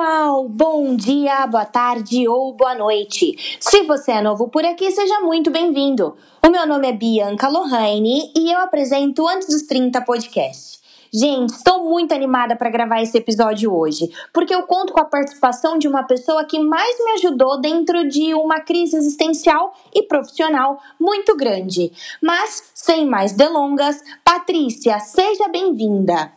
pessoal! Bom dia, boa tarde ou boa noite. Se você é novo por aqui, seja muito bem-vindo. O meu nome é Bianca Lohane e eu apresento Antes dos 30 podcast. Gente, estou muito animada para gravar esse episódio hoje, porque eu conto com a participação de uma pessoa que mais me ajudou dentro de uma crise existencial e profissional muito grande. Mas, sem mais delongas, Patrícia, seja bem-vinda!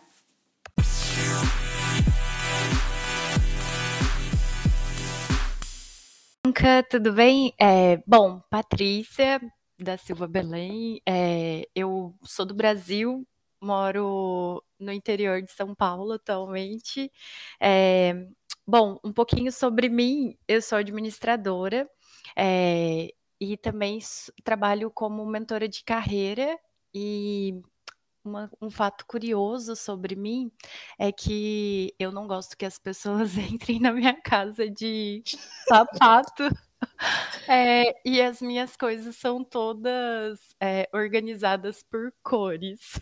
Tudo bem? É, bom, Patrícia da Silva Belém, é, eu sou do Brasil, moro no interior de São Paulo atualmente. É, bom, um pouquinho sobre mim, eu sou administradora é, e também trabalho como mentora de carreira e uma, um fato curioso sobre mim é que eu não gosto que as pessoas entrem na minha casa de sapato. É, e as minhas coisas são todas é, organizadas por cores.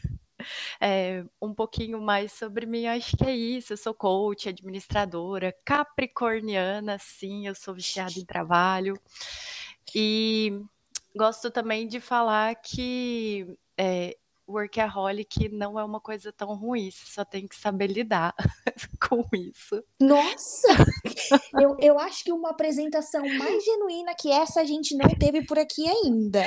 É, um pouquinho mais sobre mim, acho que é isso. Eu sou coach, administradora, capricorniana, sim, eu sou viciada em trabalho. E gosto também de falar que é, workaholic não é uma coisa tão ruim, você só tem que saber lidar com isso. Nossa! eu, eu acho que uma apresentação mais genuína que essa a gente não teve por aqui ainda.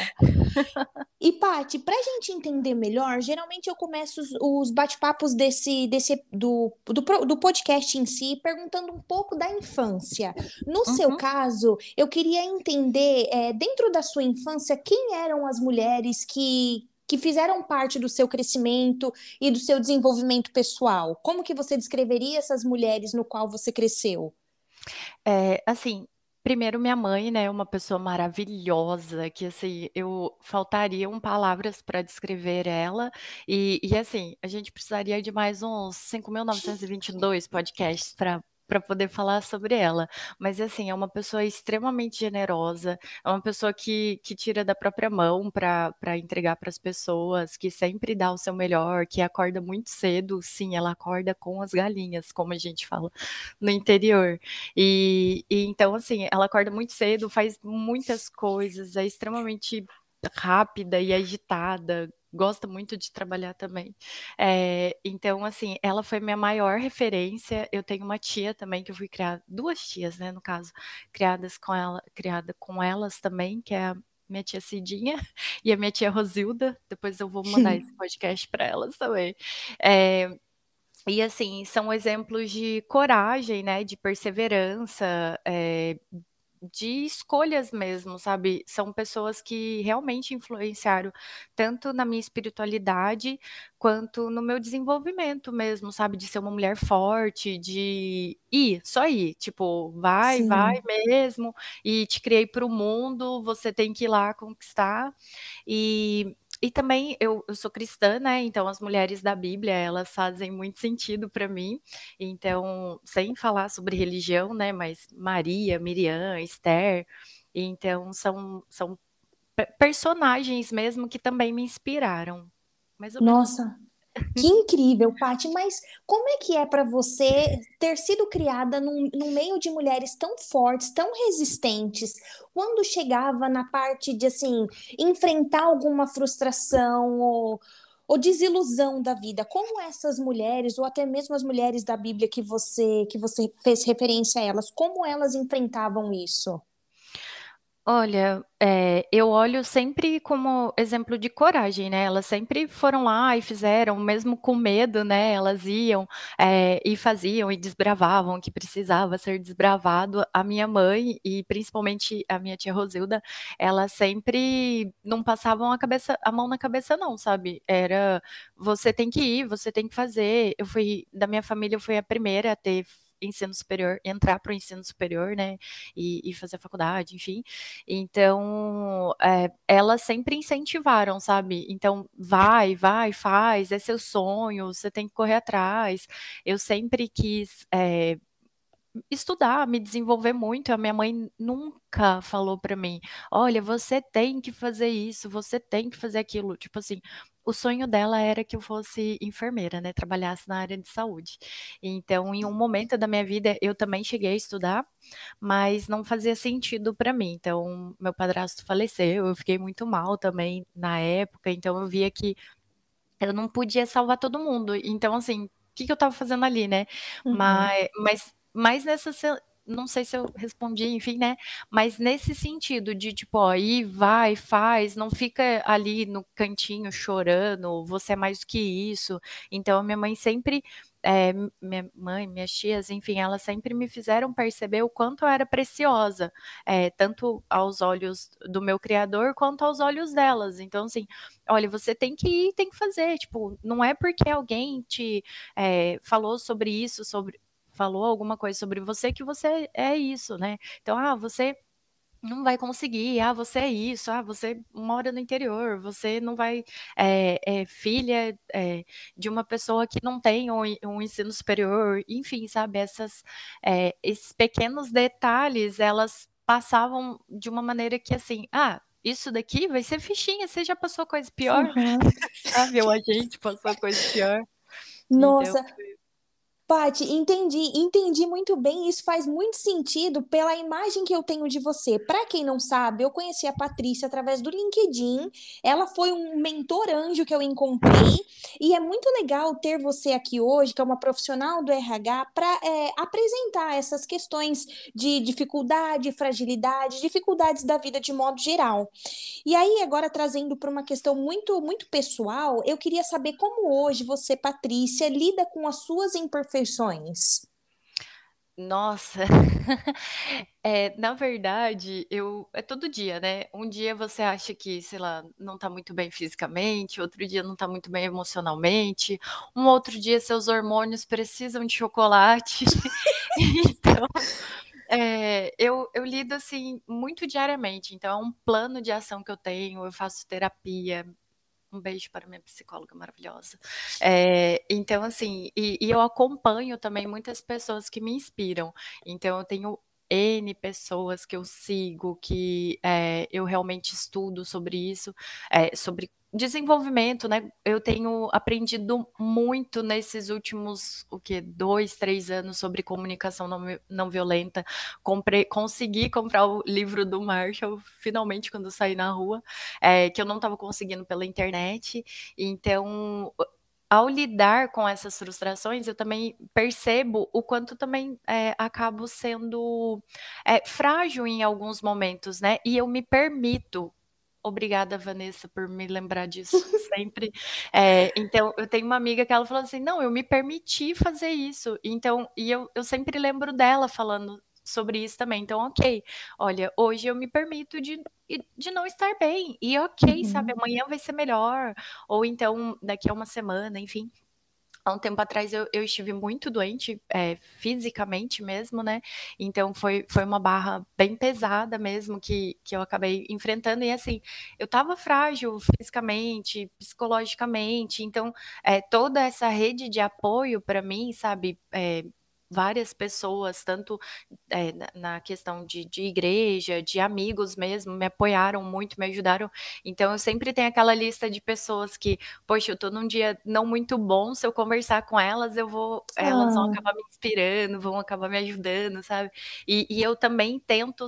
E, Paty, pra gente entender melhor, geralmente eu começo os, os bate-papos desse, desse do, do, do, podcast em si, perguntando um pouco da infância. No uhum. seu caso, eu queria entender, é, dentro da sua infância, quem eram as mulheres que que fizeram parte do seu crescimento e do seu desenvolvimento pessoal. Como que você descreveria essas mulheres no qual você cresceu? É, assim, primeiro minha mãe, né, uma pessoa maravilhosa, que assim, eu faltariam palavras para descrever ela, e, e assim, a gente precisaria de mais uns 5.922 podcasts para para poder falar sobre ela. Mas assim, é uma pessoa extremamente generosa, é uma pessoa que, que tira da própria mão para entregar para as pessoas, que sempre dá o seu melhor, que acorda muito cedo. Sim, ela acorda com as galinhas, como a gente fala no interior. E, e então, assim, ela acorda muito cedo, faz muitas coisas, é extremamente rápida e agitada, gosta muito de trabalhar também. É, então, assim, ela foi minha maior referência. Eu tenho uma tia também que eu fui criada, duas tias, né, no caso, criadas com ela, criada com elas também, que é a minha tia Cidinha e a minha tia Rosilda. Depois eu vou mandar esse podcast para elas também. É, e assim, são exemplos de coragem, né, de perseverança, é, de escolhas mesmo, sabe? São pessoas que realmente influenciaram tanto na minha espiritualidade quanto no meu desenvolvimento mesmo, sabe? De ser uma mulher forte, de ir, só ir, tipo, vai, Sim. vai mesmo, e te criei para o mundo, você tem que ir lá conquistar. E e também eu, eu, sou cristã, né? Então as mulheres da Bíblia elas fazem muito sentido para mim. Então, sem falar sobre religião, né? Mas Maria, Miriam, Esther, então são, são personagens mesmo que também me inspiraram. Nossa, que incrível, Paty, mas como é que é para você ter sido criada num, num, meio de mulheres tão fortes, tão resistentes, quando chegava na parte de, assim, enfrentar alguma frustração ou, ou desilusão da vida? Como essas mulheres, ou até mesmo as mulheres da Bíblia que você, que você fez referência a elas, como elas enfrentavam isso? Olha, é, eu olho sempre como exemplo de coragem, né? Elas sempre foram lá e fizeram, mesmo com medo, né? Elas iam é, e faziam e desbravavam o que precisava ser desbravado. A minha mãe e principalmente a minha tia Rosilda, elas sempre não passavam a cabeça, a mão na cabeça, não, sabe? Era você tem que ir, você tem que fazer. Eu fui da minha família, eu fui a primeira a ter ensino superior, entrar para o ensino superior, né, e, e, fazer faculdade, enfim. Então, é, elas sempre incentivaram, sabe? Então, vai, vai, faz, é seu sonho, você tem que correr atrás. Eu sempre quis é, estudar, me desenvolver muito. A minha mãe nunca falou para mim: "Olha, você tem que fazer isso, você tem que fazer aquilo". Tipo assim, o sonho dela era que eu fosse enfermeira, né, trabalhasse na área de saúde. Então, em um momento da minha vida, eu também cheguei a estudar, mas não fazia sentido para mim. Então, meu padrasto faleceu, eu fiquei muito mal também na época, então eu via que eu não podia salvar todo mundo. Então, assim, o que, que eu estava fazendo ali, né? Uhum. Mas, mas, mas nessa não sei se eu respondi, enfim, né? Mas nesse sentido de tipo, ó, ir, vai, faz, não fica ali no cantinho chorando, você é mais do que isso. Então, minha mãe sempre é, minha mãe, minhas tias, enfim, elas sempre me fizeram perceber o quanto eu era preciosa, é, tanto aos olhos do meu criador quanto aos olhos delas. Então, assim, olha, você tem que ir, tem que fazer. Tipo, não é porque alguém te é, falou sobre isso, sobre falou alguma coisa sobre você que você é isso, né? Então, ah, você não vai conseguir, ah, você é isso, ah, você mora no interior, você não vai, é, é filha é, de uma pessoa que não tem um, um ensino superior, enfim, sabe, essas, é, esses pequenos detalhes, elas passavam de uma maneira que, assim, ah, isso daqui vai ser fichinha, você já passou coisa pior, uhum. sabe, ou a gente passou coisa pior. Nossa, então, Paty, entendi, entendi muito bem. Isso faz muito sentido pela imagem que eu tenho de você. Para quem não sabe, eu conheci a Patrícia através do LinkedIn. Ela foi um mentor anjo que eu encontrei. E é muito legal ter você aqui hoje, que é uma profissional do RH, para é, apresentar essas questões de dificuldade, fragilidade, dificuldades da vida de modo geral. E aí, agora trazendo para uma questão muito, muito pessoal, eu queria saber como hoje você, Patrícia, lida com as suas imperfeições imperfeições? Nossa, é, na verdade, eu é todo dia, né? Um dia você acha que, sei lá, não tá muito bem fisicamente, outro dia não tá muito bem emocionalmente, um outro dia seus hormônios precisam de chocolate. então, é, eu, eu lido assim muito diariamente. Então, é um plano de ação que eu tenho. Eu faço terapia, um beijo para minha psicóloga maravilhosa. É, então, assim, e, e eu acompanho também muitas pessoas que me inspiram. Então, eu tenho N pessoas que eu sigo, que é, eu realmente estudo sobre isso, é, sobre desenvolvimento, né? Eu tenho aprendido muito nesses últimos, o que, dois, três anos sobre comunicação não, não violenta. Comprei, consegui comprar o livro do Marshall, finalmente, quando saí na rua, é, que eu não estava conseguindo pela internet. Então, ao lidar com essas frustrações, eu também percebo o quanto também é, acabo sendo é, frágil em alguns momentos, né? E eu me permito Obrigada, Vanessa, por me lembrar disso sempre. É, então, eu tenho uma amiga que ela falou assim: não, eu me permiti fazer isso. Então, e eu, eu sempre lembro dela falando sobre isso também. Então, ok, olha, hoje eu me permito de, de não estar bem. E ok, uhum. sabe, amanhã vai ser melhor. Ou então, daqui a uma semana, enfim há um tempo atrás eu, eu estive muito doente, é, fisicamente mesmo, né? Então foi, foi uma barra bem pesada mesmo que, que eu acabei enfrentando. E assim, eu estava frágil fisicamente, psicologicamente. Então, é, toda essa rede de apoio para mim, sabe? É, várias pessoas, tanto é, na questão de, de, igreja, de amigos mesmo, me apoiaram muito, me ajudaram. Então, eu sempre tenho aquela lista de pessoas que, poxa, eu tô num dia não muito bom, se eu conversar com elas, eu vou, ah. elas vão ah. acabar me inspirando, vão acabar me ajudando, sabe? E, e eu também tento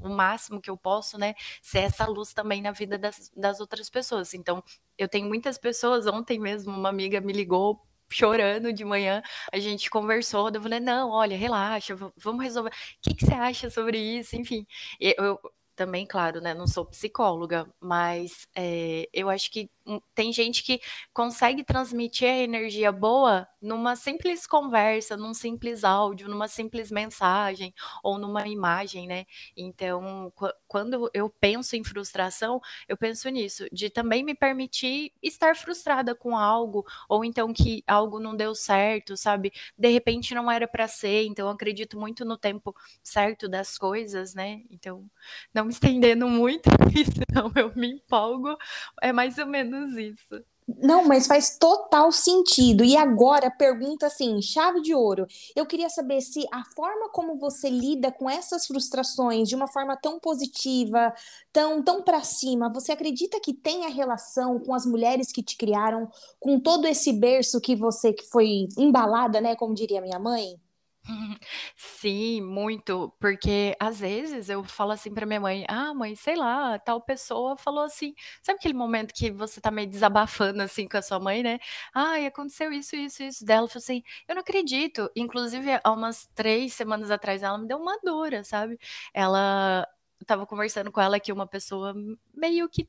o máximo que eu posso, né, ser essa luz também na vida das, das outras pessoas. Então, eu tenho muitas pessoas, ontem mesmo uma amiga me ligou chorando de manhã, a gente conversou, eu falei, não, olha, relaxa, vamos resolver. O que, que você acha sobre isso? Enfim, eu, também, claro, né? Não sou psicóloga, mas é, eu acho que tem gente que consegue transmitir a energia boa numa simples conversa, num simples áudio, numa simples mensagem ou numa imagem, né? Então, quando eu penso em frustração, eu penso nisso, de também me permitir estar frustrada com algo, ou então que algo não deu certo, sabe? De repente não era para ser, então acredito muito no tempo certo das coisas, né? Então, não me estendendo muito, senão eu me empolgo, é mais ou menos isso. Não, mas faz total sentido. E agora, pergunta assim, chave de ouro. Eu queria saber se a forma como você lida com essas frustrações de uma forma tão positiva, tão, tão para cima, você acredita que tem a relação com as mulheres que te criaram, com todo esse berço que você que foi embalada, né, como diria minha mãe? Sim, muito, porque às vezes eu falo assim pra minha mãe: "Ah, mãe, sei lá, tal pessoa falou assim", sabe aquele momento que você tá meio desabafando, assim, com a sua mãe, né? "Ai, aconteceu isso, isso, isso dela", ela falou assim: "Eu não acredito", inclusive há umas 3 semanas atrás ela me deu uma dura, sabe? Ela eu estava conversando com ela que uma pessoa meio que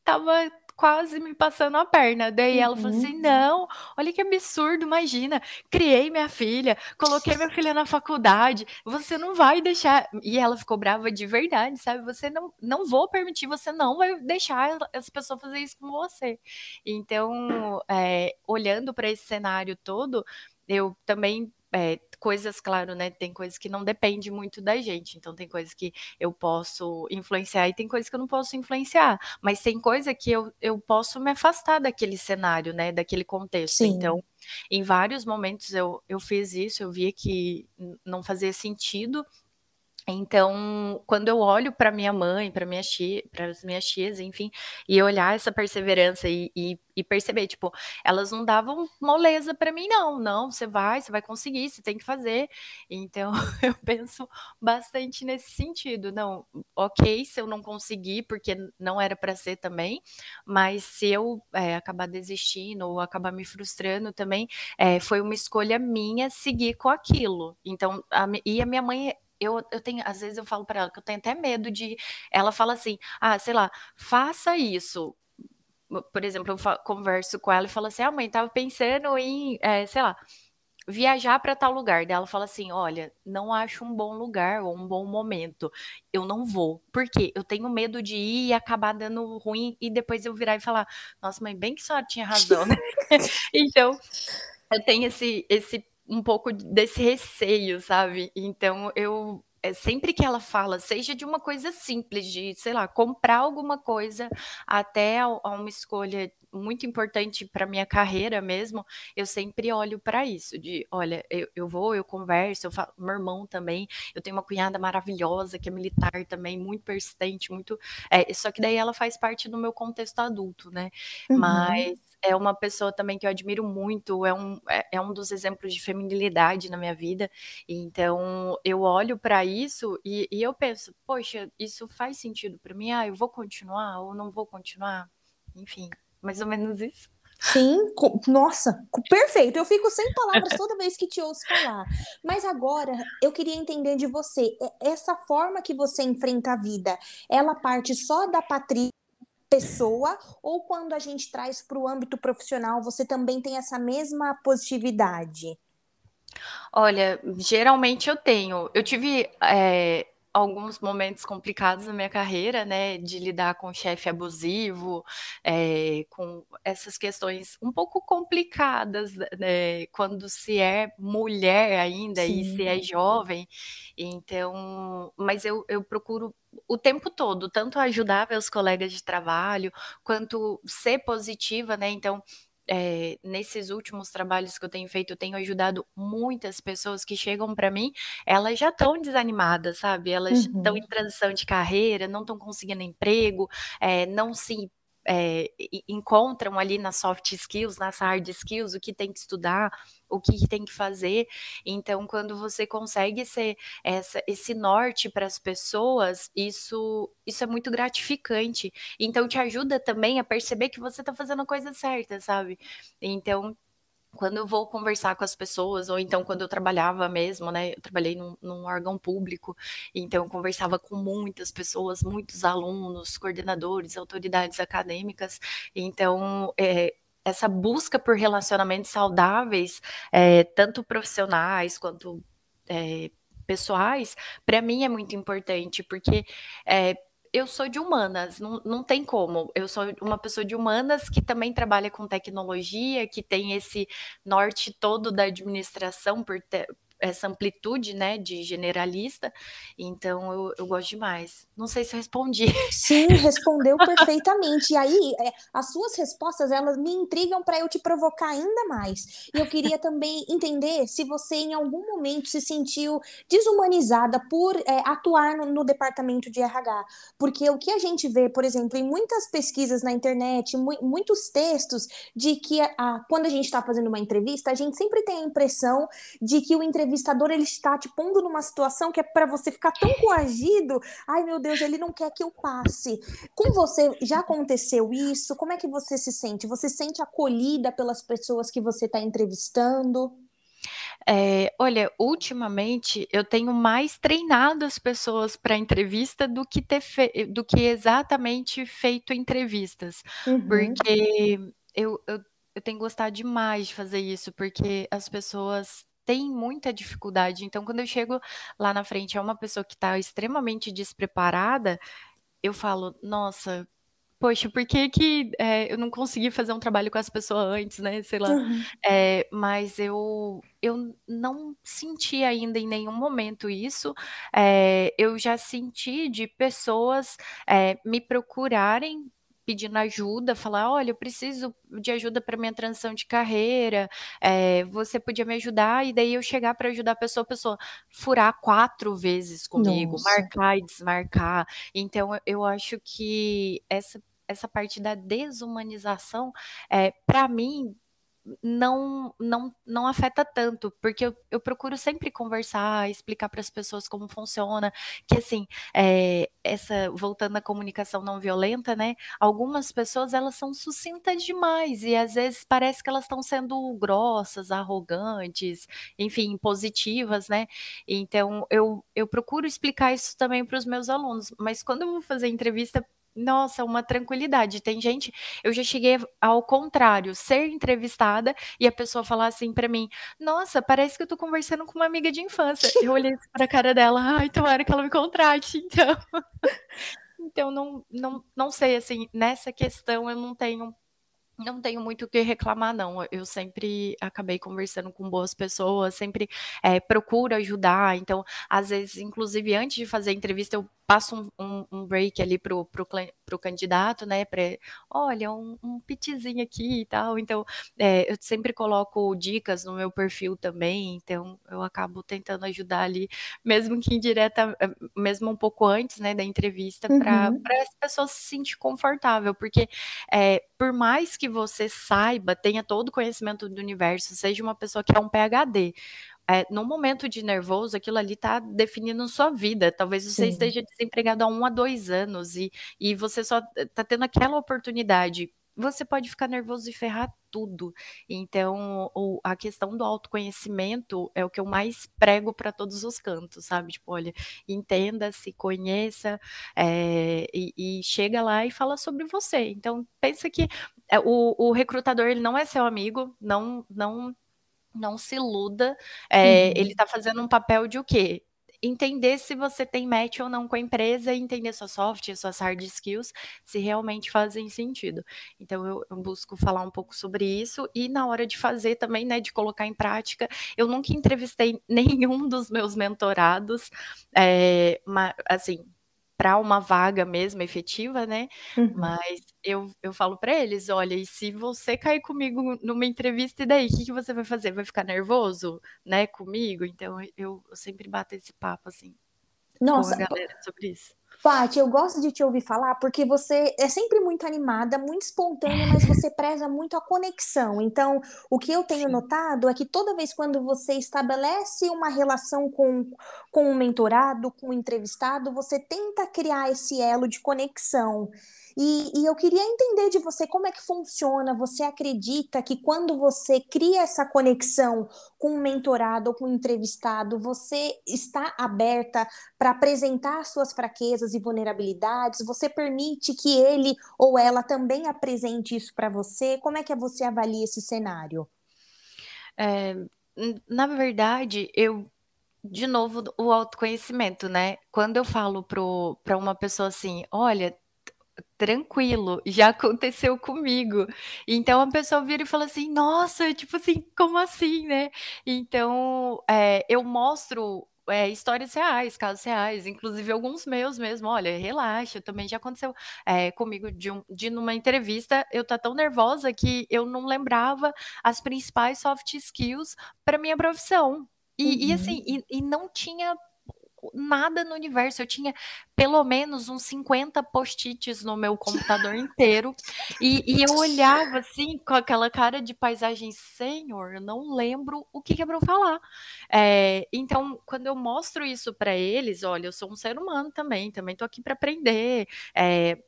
estava quase me passando a perna. Daí ela falou assim: Uhum. "Não, olha que absurdo, imagina, criei minha filha, coloquei minha filha na faculdade, você não vai deixar" e ela ficou brava de verdade, sabe, "Você não não vou permitir, você não vai deixar essa pessoa fazer isso com você". Então, eh, olhando pra esse cenário todo, eu também, eh, coisas, claro, né, tem coisas que não depende muito da gente, então tem coisas que eu posso influenciar e tem coisas que eu não posso influenciar, mas tem coisa que eu eu posso me afastar daquele cenário, né, daquele contexto. Sim. Então, em vários momentos eu eu fiz isso, eu via que não fazia sentido, então, quando eu olho pra minha mãe, pra minha para as minhas tias, enfim, e olhar essa perseverança e e e perceber, tipo, elas não davam moleza pra mim não, "Não, você vai, você vai conseguir, você tem que fazer". Então eu penso bastante nesse sentido, "Não, ok, se eu não conseguir, porque não era pra ser também, mas se eu, eh, acabar desistindo ou acabar me frustrando também, eh, foi uma escolha minha seguir com aquilo". Então a e a minha mãe eu eu tenho às vezes eu falo pra ela que eu tenho até medo de ela fala assim: "Ah, sei lá, faça isso". Por exemplo, eu converso com ela e falo assim: "Ah, mãe, estava pensando em, eh, sei lá, viajar pra tal lugar", daí ela fala assim: "Olha, não acho um bom lugar ou um bom momento, eu não vou". Por quê? Eu tenho medo de ir e acabar dando ruim e depois eu virar e falar: "Nossa, mãe, bem que a senhora tinha razão, né". Então, eu tenho esse esse um pouco desse receio, sabe? Então eu eh, sempre que ela fala, seja de uma coisa simples, de, sei lá, comprar alguma coisa, até a a uma escolha muito importante pra minha carreira mesmo, eu sempre olho pra isso, de: "Olha, eu eu vou, eu converso, eu falo" meu irmão também, eu tenho uma cunhada maravilhosa que é militar também, muito persistente, muito eh, só que daí ela faz parte do meu contexto adulto, né, Uhum. mas é uma pessoa também que eu admiro muito, é um é é um dos exemplos de feminilidade na minha vida, então eu olho pra isso e e eu penso: "Poxa, isso faz sentido pra mim? Ah, eu vou continuar ou não vou continuar?". Enfim, mais ou menos isso. Sim, nossa, perfeito, eu fico sem palavras toda vez que te ouço falar. Mas agora eu queria entender de você, essa forma que você enfrenta a vida, ela parte só da Patri pessoa ou quando a gente traz para o âmbito profissional, você também tem essa mesma positividade? Olha, geralmente eu tenho. Eu tive, eh, alguns momentos complicados na minha carreira, né, de lidar com chefe abusivo, eh, com essas questões um pouco complicadas, né, quando se é mulher ainda e se Sim. é jovem, então mas eu eu procuro o tempo todo, tanto ajudar meus colegas de trabalho, quanto ser positiva, né, então, eh, nesses últimos trabalhos que eu tenho feito, eu tenho ajudado muitas pessoas que chegam pra mim, elas já estão desanimadas, sabe, elas estão em Uhum. transição de carreira, não estão conseguindo emprego, eh, não se, e encontram ali nas soft skills, nas hard skills, o que tem que estudar, o que tem que fazer, então quando você consegue ser essa esse norte para as pessoas, isso isso é muito gratificante, então te ajuda também a perceber que você tá fazendo a coisa certa, sabe. Então, quando eu vou conversar com as pessoas ou então quando eu trabalhava mesmo, né, eu trabalhei num num órgão público, então eu conversava com muitas pessoas, muitos alunos, coordenadores, autoridades acadêmicas, então, eh, essa busca por relacionamentos saudáveis, eh, tanto profissionais quanto, eh, pessoais, pra mim é muito importante, porque, eh, eu sou de humanas, não não tem como, eu sou uma pessoa de humanas que também trabalha com tecnologia, que tem esse norte todo da administração por te essa amplitude, né, de generalista, então eu, eu gosto demais. Não sei se eu respondi. Sim, respondeu perfeitamente. E aí, é, as suas respostas, elas me intrigam para eu te provocar ainda mais. E eu queria também entender se você em algum momento se sentiu desumanizada por é, atuar no, no, departamento de RH. Porque o que a gente vê, por exemplo, em muitas pesquisas na internet, mu muitos textos, de que a, a, quando a gente está fazendo uma entrevista, a gente sempre tem a impressão de que o entrevistador ele está te pondo numa situação que é para você ficar tão coagido. Ai, meu Deus, ele não quer que eu passe. Com você, já aconteceu isso? Como é que você se sente? Você se sente acolhida pelas pessoas que você está entrevistando? É, olha, ultimamente eu tenho mais treinado as pessoas para entrevista do que ter fe... do que exatamente feito entrevistas, uhum. porque eu, eu, eu tenho gostado demais de fazer isso, porque as pessoas têm muita dificuldade. Então, quando eu chego lá na frente é uma pessoa que está extremamente despreparada, eu falo, nossa, poxa, por que que é, eu não consegui fazer um trabalho com essa pessoa antes, né? Sei lá. Uhum. É, mas eu, eu não senti ainda em nenhum momento isso. É, eu já senti de pessoas me procurarem pedindo ajuda, falar, olha, eu preciso de ajuda para minha transição de carreira, é, você podia me ajudar, e daí eu chegar para ajudar a pessoa, a pessoa furar quatro vezes comigo, Nossa. marcar e desmarcar. Então, eu acho que essa essa parte da desumanização, é, para mim, não não não afeta tanto, porque eu, eu procuro sempre conversar, explicar para as pessoas como funciona, que assim, é, essa voltando à comunicação não violenta, né? Algumas pessoas elas são sucintas demais e às vezes parece que elas estão sendo grossas, arrogantes, enfim, positivas, né? Então eu eu procuro explicar isso também para os meus alunos, mas quando eu vou fazer entrevista nossa, uma tranquilidade. Tem gente, eu já cheguei ao contrário, ser entrevistada e a pessoa falar assim para mim: "Nossa, parece que eu tô conversando com uma amiga de infância". Eu olhei para a cara dela: "Ai, tomara que ela me contrate". Então, então não não não sei assim, nessa questão eu não tenho não tenho muito o que reclamar, não. Eu sempre acabei conversando com boas pessoas, sempre é, procuro ajudar. Então, às vezes, inclusive, antes de fazer a entrevista, eu passo um, um, um break ali pro, pro, pro candidato, né? Pra, olha, um, um pitzinho aqui e tal. Então, é, eu sempre coloco dicas no meu perfil também. Então, eu acabo tentando ajudar ali, mesmo que indireta, eh, mesmo um pouco antes, né, da entrevista, para uhum. as pessoas se sentir confortável. Porque, é, por mais que você saiba, tenha todo o conhecimento do universo, seja uma pessoa que é um PhD, é, no momento de nervoso, aquilo ali está definindo sua vida. Talvez você Sim. esteja desempregado há um a dois anos e, e você só está tendo aquela oportunidade. Você pode ficar nervoso e ferrar tudo. Então, o, a questão do autoconhecimento é o que eu mais prego para todos os cantos, sabe? Tipo, olha, entenda, se conheça é, e, e, chega lá e fala sobre você. Então, pensa que é, o, o recrutador ele não é seu amigo, não, não não se iluda. É, uhum. Ele está fazendo um papel de o quê? Entender se você tem match ou não com a empresa, entender suas soft, suas hard skills, se realmente fazem sentido. Então eu, eu, busco falar um pouco sobre isso e na hora de fazer também, né, de colocar em prática, eu nunca entrevistei nenhum dos meus mentorados, é, assim, para uma vaga mesmo efetiva, né? Uhum. Mas eu, eu falo para eles, olha, e se você cair comigo numa entrevista, e daí, o que, que você vai fazer? Vai ficar nervoso, né, comigo? Então eu, eu sempre bato esse papo, assim, Nossa, com a galera sobre isso. Paty, eu gosto de te ouvir falar porque você é sempre muito animada, muito espontânea, mas você preza muito a conexão. Então, o que eu tenho Sim. notado é que toda vez quando você estabelece uma relação com, com um mentorado, com um entrevistado, você tenta criar esse elo de conexão. E, e, eu queria entender de você como é que funciona. Você acredita que quando você cria essa conexão com um mentorado ou com um entrevistado, você está aberta para apresentar suas fraquezas e vulnerabilidades? Você permite que ele ou ela também apresente isso para você? Como é que você avalia esse cenário? É, na verdade, eu de novo, o autoconhecimento, né? Quando eu falo para uma pessoa assim, olha, tranquilo, já aconteceu comigo. Então a pessoa vira e fala assim: "Nossa, tipo assim, como assim, né?". Então, eh, eu mostro, eh, histórias reais, casos reais, inclusive alguns meus mesmo: "Olha, relaxa, também já aconteceu, eh, comigo de um de numa entrevista eu estar tão nervosa que eu não lembrava as principais soft skills para minha profissão". E e assim, Uhum. e e não tinha nada no universo, eu tinha pelo menos uns 50 post-its no meu computador inteiro, e e eu olhava, assim, com aquela cara de paisagem: "Senhor, eu não lembro o que que é pra eu falar". Eh, então, quando eu mostro isso pra eles: "Olha, eu sou um ser humano também, também tô aqui pra aprender",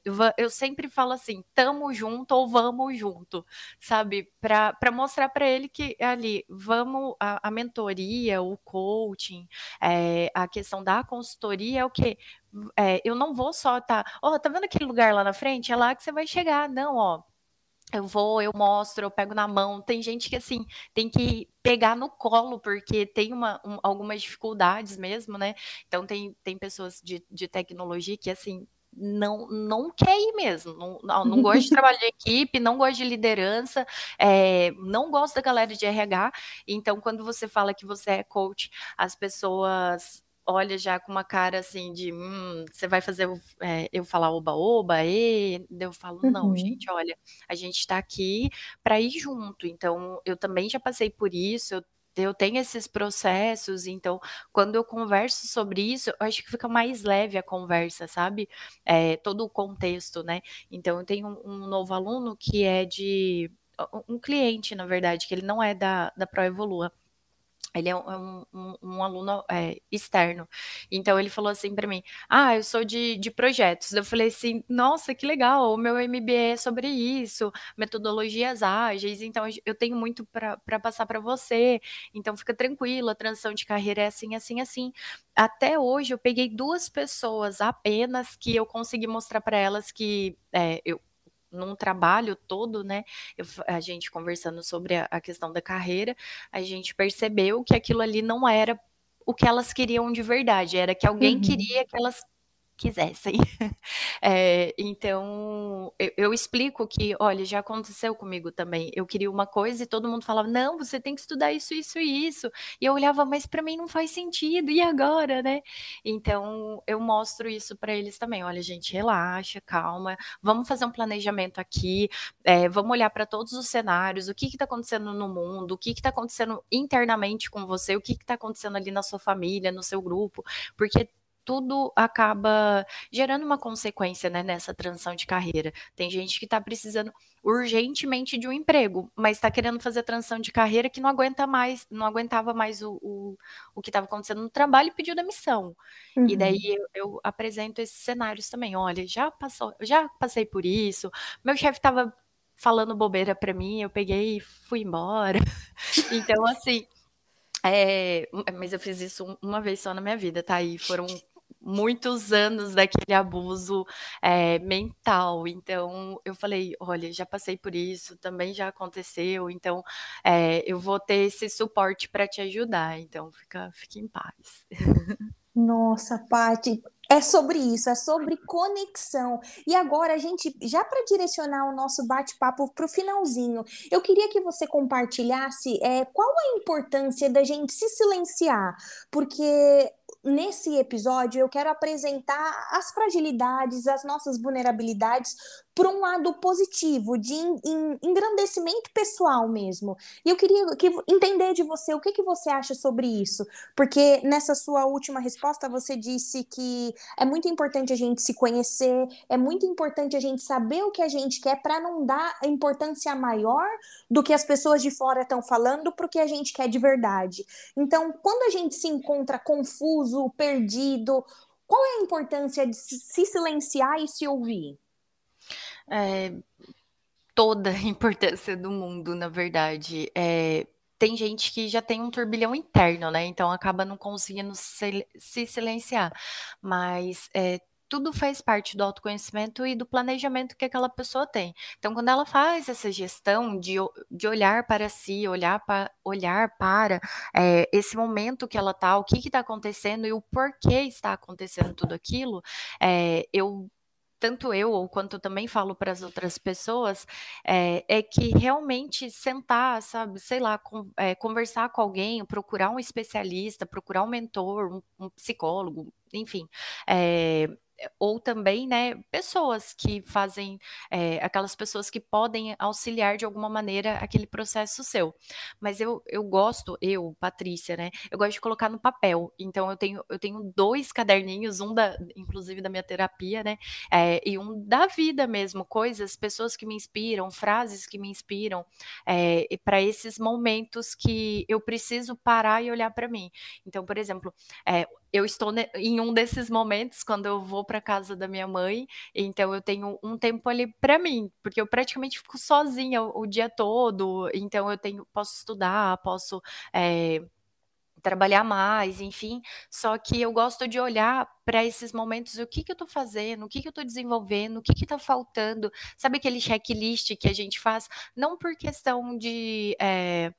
va eu sempre falo assim: "Tamo junto ou vamos junto", sabe, pra mostrar pra ele que ali, vamos a a mentoria, o coaching, eh, a questão da consultoria é o quê? Eh, eu não vou só estar: "Ó, tá vendo aquele lugar lá na frente? É lá que você vai chegar". Não, ó, eu vou, eu mostro, eu pego na mão. Tem gente que, assim, tem que pegar no colo, porque tem uma um algumas dificuldades mesmo, né. Então tem tem pessoas de de tecnologia que, assim, não não quer ir mesmo, não não não gosta de trabalho de equipe, não gosta de liderança, eh, não gosta da galera de RH. Então quando você fala que você é coach, as pessoas olha já com uma cara assim de: "Hum, você vai fazer eu eh, eu falar oba-oba, ê?". Daí eu falo: "Não, Uhum. gente, olha, a gente tá aqui pra ir junto". Então eu também já passei por isso, eu eu tenho esses processos, então quando eu converso sobre isso, eu acho que fica mais leve a conversa, sabe, eh, todo o contexto, né. Então eu tenho um um novo aluno que é de um cliente, na verdade, que ele não é da da Proevolua. Ele é um é um um um aluno, eh, externo. Então ele falou assim pra mim: "Ah, eu sou de de projetos". Eu falei assim: "Nossa, que legal, o meu MBA é sobre isso, metodologias ágeis, então eu tenho muito pra passar pra você, então fica tranquilo, a transição de carreira é assim, assim, assim". Até hoje eu peguei 2 pessoas apenas que eu consegui mostrar pra elas que, eh, eu num trabalho todo, né, eu a gente conversando sobre a a questão da carreira, a gente percebeu que aquilo ali não era o que elas queriam de verdade, era que alguém Uhum. queria que elas quisessem. Eh, então eu eu explico que: "Olha, já aconteceu comigo também, eu queria uma coisa e todo mundo falava: 'Não, você tem que estudar isso, isso e isso'". E eu olhava: "Mas pra mim não faz sentido, e agora, né?". Então eu mostro isso pra eles também: "Olha gente, relaxa, calma, vamos fazer um planejamento aqui, eh, vamos olhar pra todos os cenários, o que que tá acontecendo no mundo, o que que tá acontecendo internamente com você, o que que tá acontecendo ali na sua família, no seu grupo", porque tudo acaba gerando uma consequência, né, nessa transição de carreira. Tem gente que tá precisando urgentemente de um emprego, mas tá querendo fazer a transição de carreira que não aguenta mais não aguentava mais o o o que estava acontecendo no trabalho e pediu demissão. E daí Uhum. eu eu apresento esses cenários também: "Olha, já passou já passei por isso, meu chefe estava falando bobeira pra mim, eu peguei e fui embora". Então assim, eh, mas eu fiz isso uma vez só na minha vida, tá, e foram muitos anos daquele abuso, eh, mental. Então eu falei: "Olha, já passei por isso, também já aconteceu, então, eh, eu vou ter esse suporte pra te ajudar, então fica fica em paz". Nossa, Paty, é sobre isso, é sobre conexão. E agora a gente já pra direcionar o nosso bate-papo para o finalzinho, eu queria que você compartilhasse, eh, qual a importância da gente se silenciar, porque nesse episódio eu quero apresentar as fragilidades, as nossas vulnerabilidades, por um lado positivo, de en en engrandecimento pessoal mesmo. E eu queria que entender de você, o que que você acha sobre isso? Porque nessa sua última resposta você disse que é muito importante a gente se conhecer, é muito importante a gente saber o que a gente quer pra não dar importância maior do que as pessoas de fora estão falando para o que a gente quer de verdade. Então, quando a gente se encontra confuso, perdido, qual é a importância de se silenciar e se ouvir? Eh, toda a importância do mundo, na verdade. Eh, tem gente que já tem um turbilhão interno, né, então acaba não conseguindo se se silenciar. Mas, eh, tudo faz parte do autoconhecimento e do planejamento que aquela pessoa tem. Então quando ela faz essa gestão de de olhar para si, olhar pa olhar para, eh, esse momento que ela tá, o que que tá acontecendo e o porquê está acontecendo tudo aquilo, eh, eu tanto eu ou quanto eu também falo para as outras pessoas, é, é, que realmente sentar, sabe, sei lá, com, é, conversar com alguém, procurar um especialista, procurar um mentor, um, um psicólogo, enfim, é, ou também, né, pessoas que fazem, é, aquelas pessoas que podem auxiliar de alguma maneira aquele processo seu. Mas eu, eu gosto, eu, Patrícia, né, eu gosto de colocar no papel. Então eu tenho, eu tenho dois caderninhos, um da, inclusive da minha terapia, né, é, e um da vida mesmo, coisas, pessoas que me inspiram, frases que me inspiram, é, para esses momentos que eu preciso parar e olhar para mim. Então, por exemplo, eu estou em um desses momentos quando eu vou para casa da minha mãe, então eu tenho um tempo ali para mim, porque eu praticamente fico sozinha o, o, dia todo, então eu tenho, posso estudar, posso é, trabalhar mais, enfim. Só que eu gosto de olhar para esses momentos, o que, que eu estou fazendo, o que, que eu estou desenvolvendo, o que está faltando. Sabe aquele checklist que a gente faz? Não por questão de. É,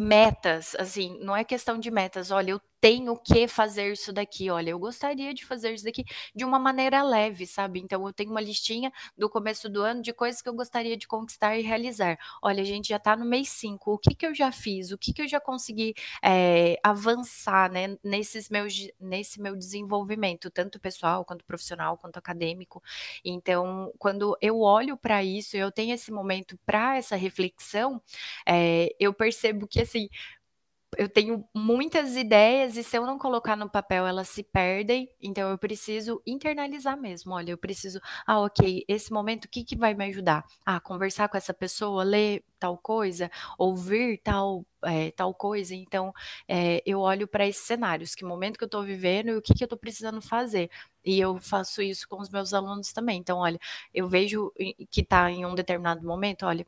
metas, assim, não é questão de metas, olha, eu tenho que fazer isso daqui, olha, eu gostaria de fazer isso daqui de uma maneira leve, sabe? Então eu tenho uma listinha do começo do ano de coisas que eu gostaria de conquistar e realizar. Olha, a gente já tá no mês 5, o que que eu já fiz? O que que eu já consegui é, avançar, né, nesses meus, nesse meu desenvolvimento, tanto pessoal, quanto profissional, quanto acadêmico. Então, quando eu olho para isso, eu tenho esse momento para essa reflexão, é, eu percebo que, assim, eu tenho muitas ideias e se eu não colocar no papel elas se perdem, então eu preciso internalizar mesmo. Olha, eu preciso, ah, ok, esse momento o que, que vai me ajudar? Ah, conversar com essa pessoa, ler tal coisa, ouvir tal, é, tal coisa. Então, é, eu olho para esses cenários, que momento que eu estou vivendo e o que, que eu estou precisando fazer. E eu faço isso com os meus alunos também. Então, olha, eu vejo que está em um determinado momento, olha,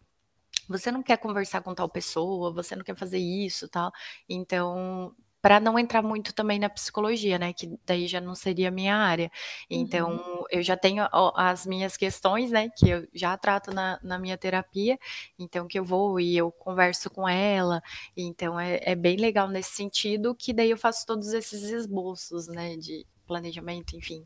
você não quer conversar com tal pessoa, você não quer fazer isso, tal. Então, para não entrar muito também na psicologia, né, que daí já não seria a minha área. Então, uhum. eu já tenho as minhas questões, né, que eu já trato na, na, minha terapia, então que eu vou e eu converso com ela, então é, é bem legal nesse sentido, que daí eu faço todos esses esboços, né, de planejamento, enfim.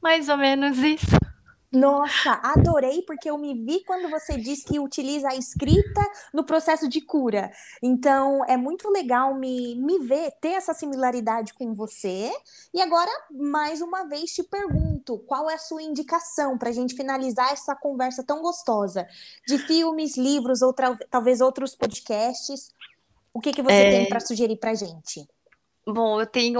Mais ou menos isso. Nossa, adorei, porque eu me vi quando você diz que utiliza a escrita no processo de cura. Então, é muito legal me, me ver, ter essa similaridade com você. E agora, mais uma vez, te pergunto: qual é a sua indicação para a gente finalizar essa conversa tão gostosa? De filmes, livros ou talvez outros podcasts? O que, que você é... tem para sugerir para gente? Bom, eu tenho,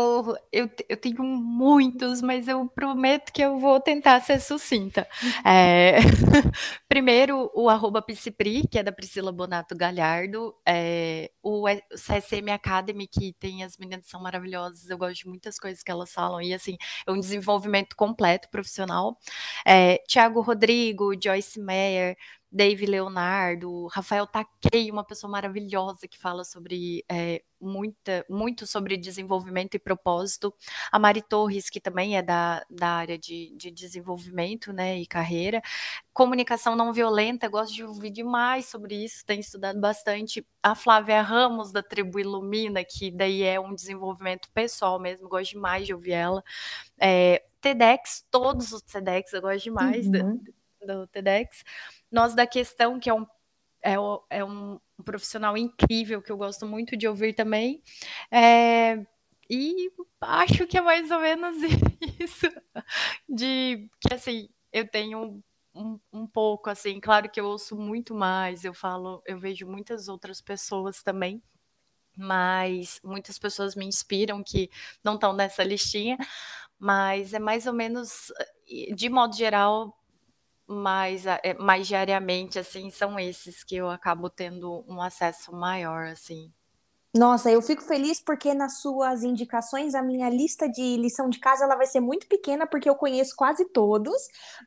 eu, eu tenho muitos, mas eu prometo que eu vou tentar ser sucinta. É, primeiro, o arroba Psipri, que é da Priscila Bonato Galhardo, é, o CSM Academy, que tem as meninas são maravilhosas, eu gosto de muitas coisas que elas falam, e assim, é um desenvolvimento completo profissional. É, Tiago Rodrigo, Joyce Meyer, Dave Leonardo, Rafael Takei, uma pessoa maravilhosa que fala sobre é, muita, muito sobre desenvolvimento e propósito. A Mari Torres, que também é da, da área de, de desenvolvimento né, e carreira. Comunicação não violenta, gosto de ouvir demais sobre isso, tenho estudado bastante. A Flávia Ramos, da Tribo Ilumina, que daí é um desenvolvimento pessoal mesmo, gosto demais de ouvir ela. É, TEDx, todos os TEDx, eu gosto demais uhum. do, do TEDx. Nós da Questão, que é um, é, é um profissional incrível, que eu gosto muito de ouvir também. É, e acho que é mais ou menos isso. De que assim, eu tenho um, um, pouco, assim, claro que eu ouço muito mais, eu falo, eu vejo muitas outras pessoas também, mas muitas pessoas me inspiram que não estão nessa listinha, mas é mais ou menos, de modo geral, mais, é, mais diariamente, assim, são esses que eu acabo tendo um acesso maior, assim. Nossa, eu fico feliz porque nas suas indicações a minha lista de lição de casa ela vai ser muito pequena porque eu conheço quase todos,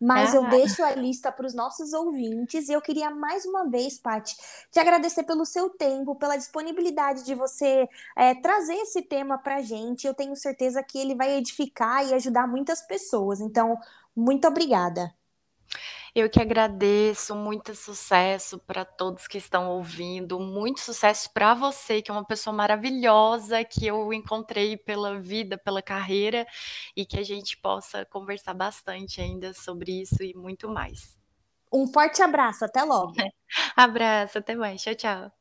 mas ah. eu deixo a lista para os nossos ouvintes e eu queria mais uma vez, Pati, te agradecer pelo seu tempo, pela disponibilidade de você é, trazer esse tema para gente. Eu tenho certeza que ele vai edificar e ajudar muitas pessoas. Então, muito obrigada. Eu que agradeço, muito sucesso para todos que estão ouvindo, muito sucesso para você, que é uma pessoa maravilhosa, que eu encontrei pela vida, pela carreira, e que a gente possa conversar bastante ainda sobre isso e muito mais. Um forte abraço, até logo. Abraço, até mais. Tchau, tchau.